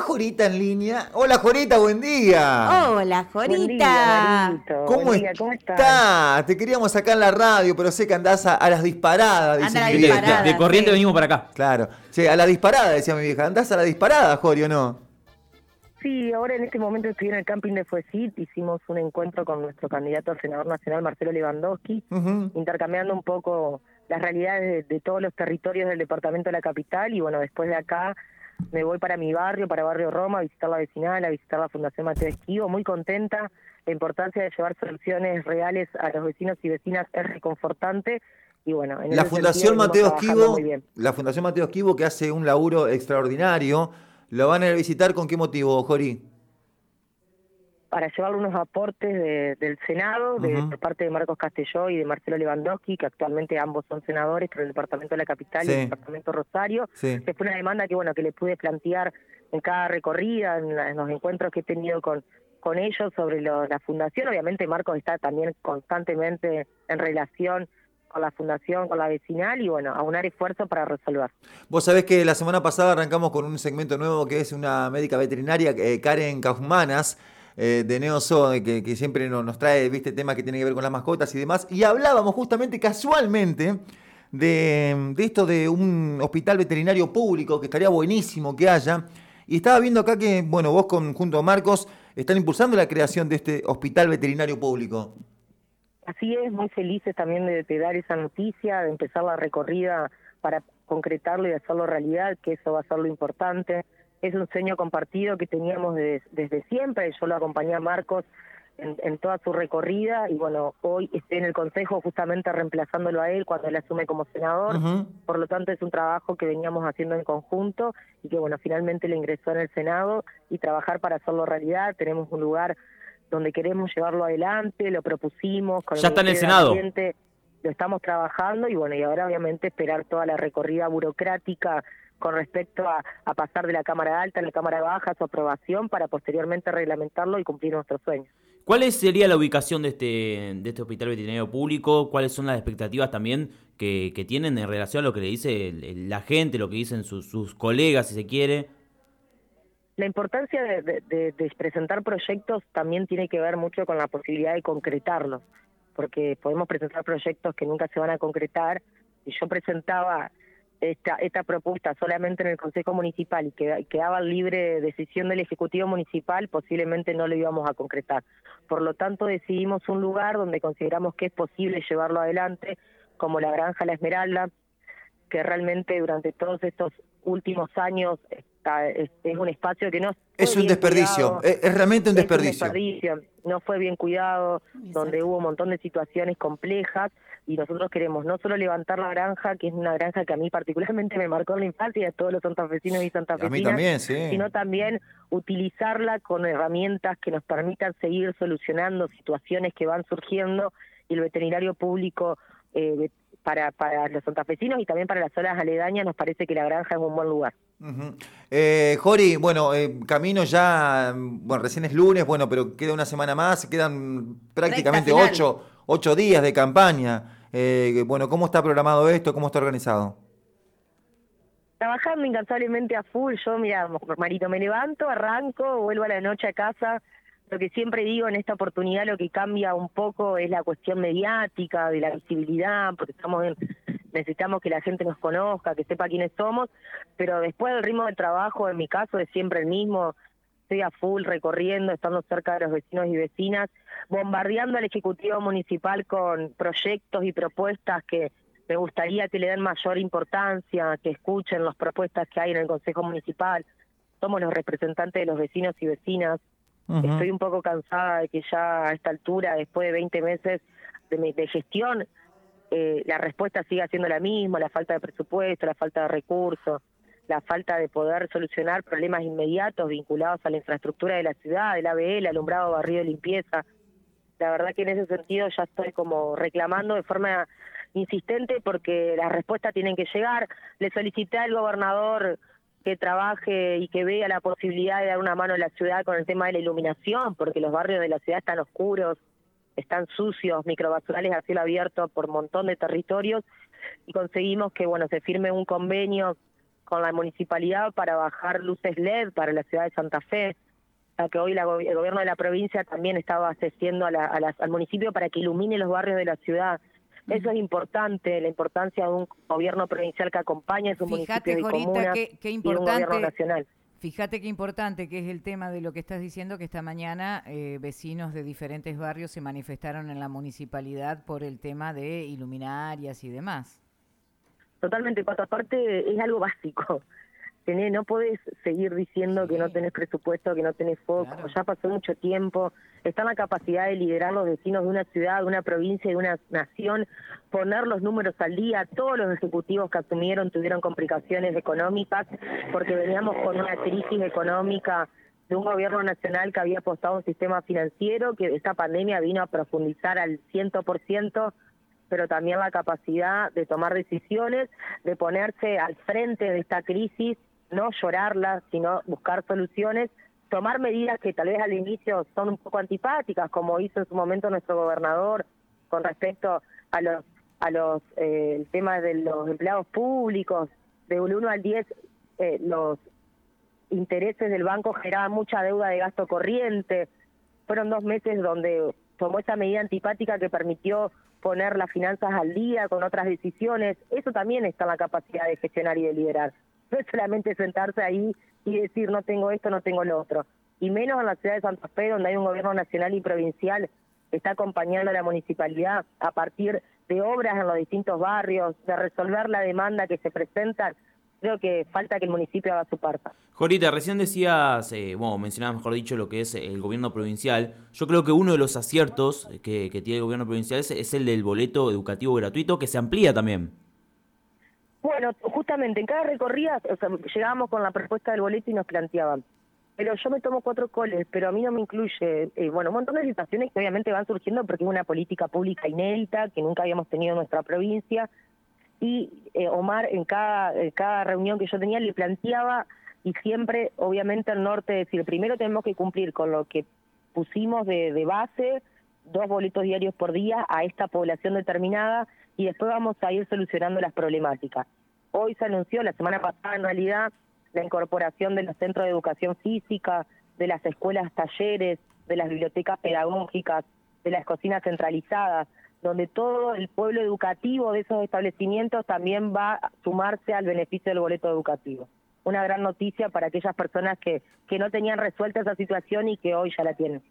¿Está Jorita en línea? Hola Jorita, buen día. Hola Jorita. ¿Cómo, estás? Te queríamos sacar en la radio, pero sé que andás a, las disparadas. La disparada, de, corriente venimos para acá. Claro. Sí, a la disparada, decía mi vieja. ¿Andás a la disparada, Jorio, no? Sí, ahora en este momento estoy en el camping de Fuesit, hicimos un encuentro con nuestro candidato a senador nacional, Marcelo Lewandowski, intercambiando un poco las realidades de, todos los territorios del departamento de la capital y bueno, después de acá me voy para mi barrio, para Barrio Roma, a visitar la vecinal, a visitar la Fundación Mateo Esquivo, muy contenta. La importancia de llevar soluciones reales a los vecinos y vecinas es reconfortante. Y bueno, en la Fundación Mateo Esquivo, la Fundación Mateo Esquivo que hace un laburo extraordinario, ¿lo van a visitar con qué motivo, Jori? Para llevar unos aportes del Senado, de, por parte de Marcos Castelló y de Marcelo Lewandowski, que actualmente ambos son senadores por el Departamento de la Capital y el Departamento Rosario. Sí. fue una demanda que bueno que le pude plantear en cada recorrida, en, los encuentros que he tenido con, con ellos sobre la fundación. Obviamente Marcos está también constantemente en relación con la fundación, con la vecinal y bueno, aunar esfuerzos para resolver. Vos sabés que la semana pasada arrancamos con un segmento nuevo que es una médica veterinaria, eh, Karen Kaufmanas, eh, de Neoso, que, que siempre nos, trae, viste, temas que tienen que ver con las mascotas y demás. Y hablábamos justamente, casualmente, de, esto de un hospital veterinario público, que estaría buenísimo que haya. Y estaba viendo acá que, bueno, vos con, junto a Marcos están impulsando la creación de este hospital veterinario público. Así es, muy felices también de, de, dar esa noticia, de empezar la recorrida para concretarlo y hacerlo realidad, que eso va a ser lo importante es un sueño compartido que teníamos desde siempre, yo lo acompañé a Marcos en, toda su recorrida y bueno, hoy estoy en el Consejo justamente reemplazándolo a él cuando él asume como senador, por lo tanto es un trabajo que veníamos haciendo en conjunto y que bueno, finalmente le ingresó en el Senado y trabajar para hacerlo realidad, tenemos un lugar donde queremos llevarlo adelante, lo propusimos. Con ya está en el Senado. lo estamos trabajando y bueno, y ahora obviamente esperar toda la recorrida burocrática con respecto a, pasar de la Cámara Alta a la Cámara Baja, su aprobación, para posteriormente reglamentarlo y cumplir nuestros sueños. ¿Cuál sería la ubicación de este, de este hospital veterinario público? ¿Cuáles son las expectativas también que, que tienen en relación a lo que le dice la gente, lo que dicen sus, sus colegas, si se quiere? La importancia de, de, presentar proyectos también tiene que ver mucho con la posibilidad de concretarlos, porque podemos presentar proyectos que nunca se van a concretar. Y yo presentaba esta, esta propuesta solamente en el Consejo Municipal y que quedaba libre decisión del Ejecutivo Municipal, posiblemente no lo íbamos a concretar. Por lo tanto, decidimos un lugar donde consideramos que es posible llevarlo adelante, como la Granja La Esmeralda, que realmente durante todos estos últimos años está, es, un espacio que no es un desperdicio, es, realmente un desperdicio. un desperdicio. No fue bien cuidado, donde hubo un montón de situaciones complejas y nosotros queremos no solo levantar la granja, que es una granja que a mí particularmente me marcó en la infancia y a todos los santafesinos y santafesinas, sino también utilizarla con herramientas que nos permitan seguir solucionando situaciones que van surgiendo y el veterinario público eh, para, para los santafesinos y también para las zonas aledañas nos parece que la granja es un buen lugar. eh, Jori, bueno, eh, camino ya, bueno, recién es lunes, bueno, pero queda una semana más, quedan prácticamente ocho ocho días de campaña. Eh, bueno, ¿cómo está programado esto? ¿Cómo está organizado? Trabajando incansablemente a full. Yo, mira, Marito, me levanto, arranco, vuelvo a la noche a casa. Lo que siempre digo en esta oportunidad, lo que cambia un poco es la cuestión mediática, de la visibilidad, porque estamos necesitamos que la gente nos conozca, que sepa quiénes somos, pero después el ritmo de trabajo, en mi caso, es siempre el mismo estoy a full recorriendo, estando cerca de los vecinos y vecinas, bombardeando al Ejecutivo Municipal con proyectos y propuestas que me gustaría que le den mayor importancia, que escuchen las propuestas que hay en el Consejo Municipal. Somos los representantes de los vecinos y vecinas. Estoy un poco cansada de que ya a esta altura, después de 20 meses de, de gestión, eh, la respuesta siga siendo la misma, la falta de presupuesto, la falta de recursos la falta de poder solucionar problemas inmediatos vinculados a la infraestructura de la ciudad, el ABL, el alumbrado, barrio, limpieza. La verdad que en ese sentido ya estoy como reclamando de forma insistente porque las respuestas tienen que llegar. Le solicité al gobernador que trabaje y que vea la posibilidad de dar una mano a la ciudad con el tema de la iluminación, porque los barrios de la ciudad están oscuros, están sucios, microbasurales a cielo abierto por un montón de territorios y conseguimos que bueno se firme un convenio con la municipalidad para bajar luces LED para la ciudad de Santa Fe, a que hoy la, el gobierno de la provincia también estaba asistiendo a al municipio para que ilumine los barrios de la ciudad. Eso es importante, la importancia de un gobierno provincial que acompañe a su municipio y comunas y un gobierno nacional. Fíjate qué importante que es el tema de lo que estás diciendo, que esta mañana eh, vecinos de diferentes barrios se manifestaron en la municipalidad por el tema de iluminarias y demás. Totalmente, Pato, aparte es algo básico. Tenés, no podés seguir diciendo que no tenés presupuesto, que no tenés foco, ya pasó mucho tiempo, está en la capacidad de liderar los destinos de una ciudad, de una provincia, de una nación, poner los números al día, todos los ejecutivos que asumieron tuvieron complicaciones económicas, porque veníamos con una crisis económica de un gobierno nacional que había apostado a un sistema financiero, que esta pandemia vino a profundizar al ciento por ciento pero también la capacidad de tomar decisiones, de ponerse al frente de esta crisis, no llorarla, sino buscar soluciones, tomar medidas que tal vez al inicio son un poco antipáticas, como hizo en su momento nuestro gobernador con respecto a los a los eh, tema de los empleados públicos, de un 1 al 10 eh, los intereses del banco generaban mucha deuda de gasto corriente. Fueron dos meses donde tomó esa medida antipática que permitió poner las finanzas al día con otras decisiones, eso también está en la capacidad de gestionar y de liderar. No es solamente sentarse ahí y decir no tengo esto, no tengo lo otro. Y menos en la ciudad de Santa Fe, donde hay un gobierno nacional y provincial que está acompañando a la municipalidad a partir de obras en los distintos barrios, de resolver la demanda que se presenta creo que falta que el municipio haga su parte. Jorita, recién decías, eh, bueno, mencionabas mejor dicho lo que es el gobierno provincial. Yo creo que uno de los aciertos que, tiene el gobierno provincial es, el del boleto educativo gratuito, que se amplía también. Bueno, justamente en cada recorrida o sea, llegábamos con la propuesta del boleto y nos planteaban, pero yo me tomo cuatro coles, pero a mí no me incluye, eh, bueno, un montón de situaciones que obviamente van surgiendo porque es una política pública inédita que nunca habíamos tenido en nuestra provincia, y eh, Omar en cada, cada reunión que yo tenía le planteaba y siempre obviamente el norte decir, primero tenemos que cumplir con lo que pusimos de, de base, dos boletos diarios por día a esta población determinada y después vamos a ir solucionando las problemáticas. Hoy se anunció, la semana pasada en realidad, la incorporación de los centros de educación física, de las escuelas talleres, de las bibliotecas pedagógicas, de las cocinas centralizadas donde todo el pueblo educativo de esos establecimientos también va a sumarse al beneficio del boleto educativo. Una gran noticia para aquellas personas que, que no tenían resuelta esa situación y que hoy ya la tienen.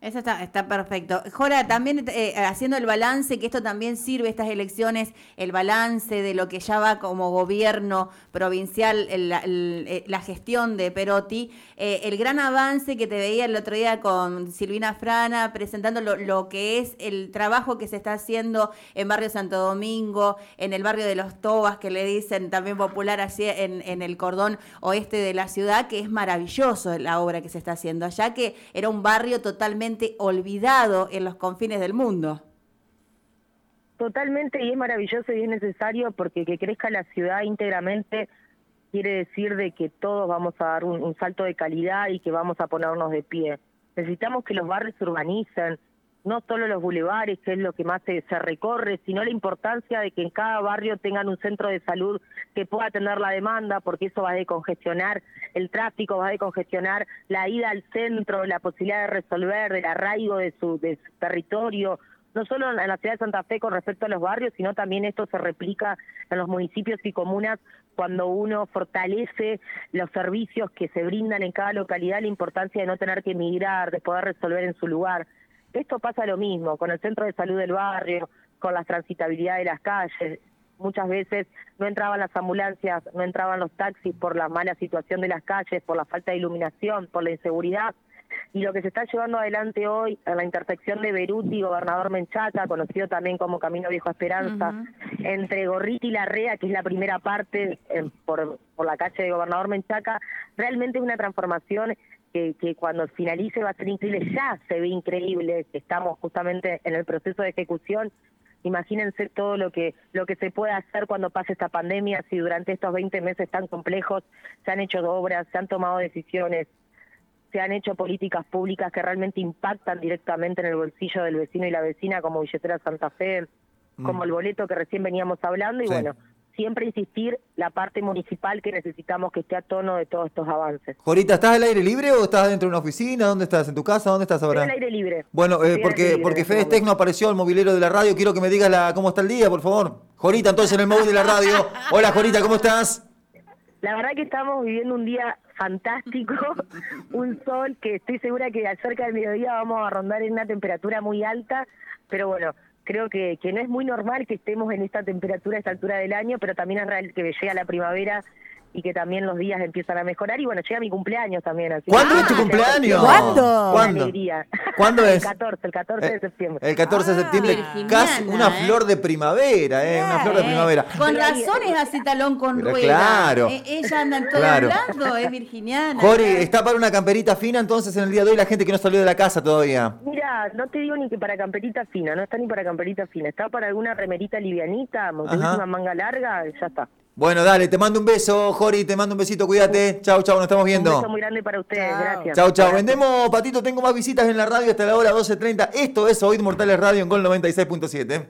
Eso está, está perfecto. Jora, también eh, haciendo el balance, que esto también sirve, estas elecciones, el balance de lo que ya va como gobierno provincial, eh, la gestión de Perotti, eh, el gran avance que te veía el otro día con Silvina Frana, presentando lo, que es el trabajo que se está haciendo en Barrio Santo Domingo, en el barrio de Los Tobas, que le dicen también popular así en, en el cordón oeste de la ciudad, que es maravilloso la obra que se está haciendo allá, que era un barrio totalmente olvidado en los confines del mundo. Totalmente, y es maravilloso y es necesario porque que crezca la ciudad íntegramente quiere decir de que todos vamos a dar un, un salto de calidad y que vamos a ponernos de pie. Necesitamos que los barrios se urbanicen, no solo los bulevares, que es lo que más se, recorre, sino la importancia de que en cada barrio tengan un centro de salud que pueda atender la demanda, porque eso va a decongestionar el tráfico, va a decongestionar la ida al centro, la posibilidad de resolver, el arraigo de su, de su territorio, no solo en la ciudad de Santa Fe con respecto a los barrios, sino también esto se replica en los municipios y comunas cuando uno fortalece los servicios que se brindan en cada localidad, la importancia de no tener que emigrar, de poder resolver en su lugar. Esto pasa lo mismo con el centro de salud del barrio, con la transitabilidad de las calles. Muchas veces no entraban las ambulancias, no entraban los taxis por la mala situación de las calles, por la falta de iluminación, por la inseguridad. Y lo que se está llevando adelante hoy en la intersección de Beruti y Gobernador Menchaca, conocido también como Camino Viejo Esperanza, entre Gorriti y Larrea, que es la primera parte por, por la calle de Gobernador Menchaca, realmente es una transformación que, que, cuando finalice va a ser increíble, ya se ve increíble, que estamos justamente en el proceso de ejecución. Imagínense todo lo que lo que se puede hacer cuando pase esta pandemia, si durante estos 20 meses tan complejos se han hecho obras, se han tomado decisiones, se han hecho políticas públicas que realmente impactan directamente en el bolsillo del vecino y la vecina, como Billetera Santa Fe, como mm. el boleto que recién veníamos hablando, y bueno, siempre insistir la parte municipal que necesitamos que esté a tono de todos estos avances. Jorita, ¿estás al aire libre o estás dentro de una oficina? ¿Dónde estás? ¿En tu casa? ¿Dónde estás ahora? Estoy al aire libre. Bueno, eh, porque, libre porque este Fede Tech no apareció al movilero de la radio. Quiero que me digas la, cómo está el día, por favor. Jorita, entonces en el móvil de la radio. Hola, Jorita, ¿cómo estás? La verdad que estamos viviendo un día fantástico, un sol que estoy segura que cerca del mediodía vamos a rondar en una temperatura muy alta, pero bueno, creo que, que no es muy normal que estemos en esta temperatura a esta altura del año, pero también es real que llega la primavera y que también los días empiezan a mejorar y bueno, llega mi cumpleaños también. Así ¿Cuándo que- es tu cumpleaños? ¿Cuándo? ¿Cuándo? ¿Cuándo El es? 14, el 14 de Eh, septiembre. El 14 de Ah, septiembre, casi una ¿eh? flor de primavera, ¿eh? Una flor de Eh, primavera. Con razón es así talón con rueda. claro. Eh, ella anda en todo Claro. hablando, es virginiana. Jori, claro. está para una camperita fina entonces en el día de hoy la gente que no salió de la casa todavía. No te digo ni que para camperita fina, no está ni para camperita fina, está para alguna remerita livianita, última manga larga, ya está. Bueno, dale, te mando un beso, Jori, te mando un besito, cuídate. Chau, chau, nos estamos Un viendo. beso muy grande para ustedes, Chao. gracias. Chau, chau. Vendemos, Patito, tengo más visitas en la radio hasta la hora 12.30. Esto es Oíd Mortales Radio en Gol 96.7.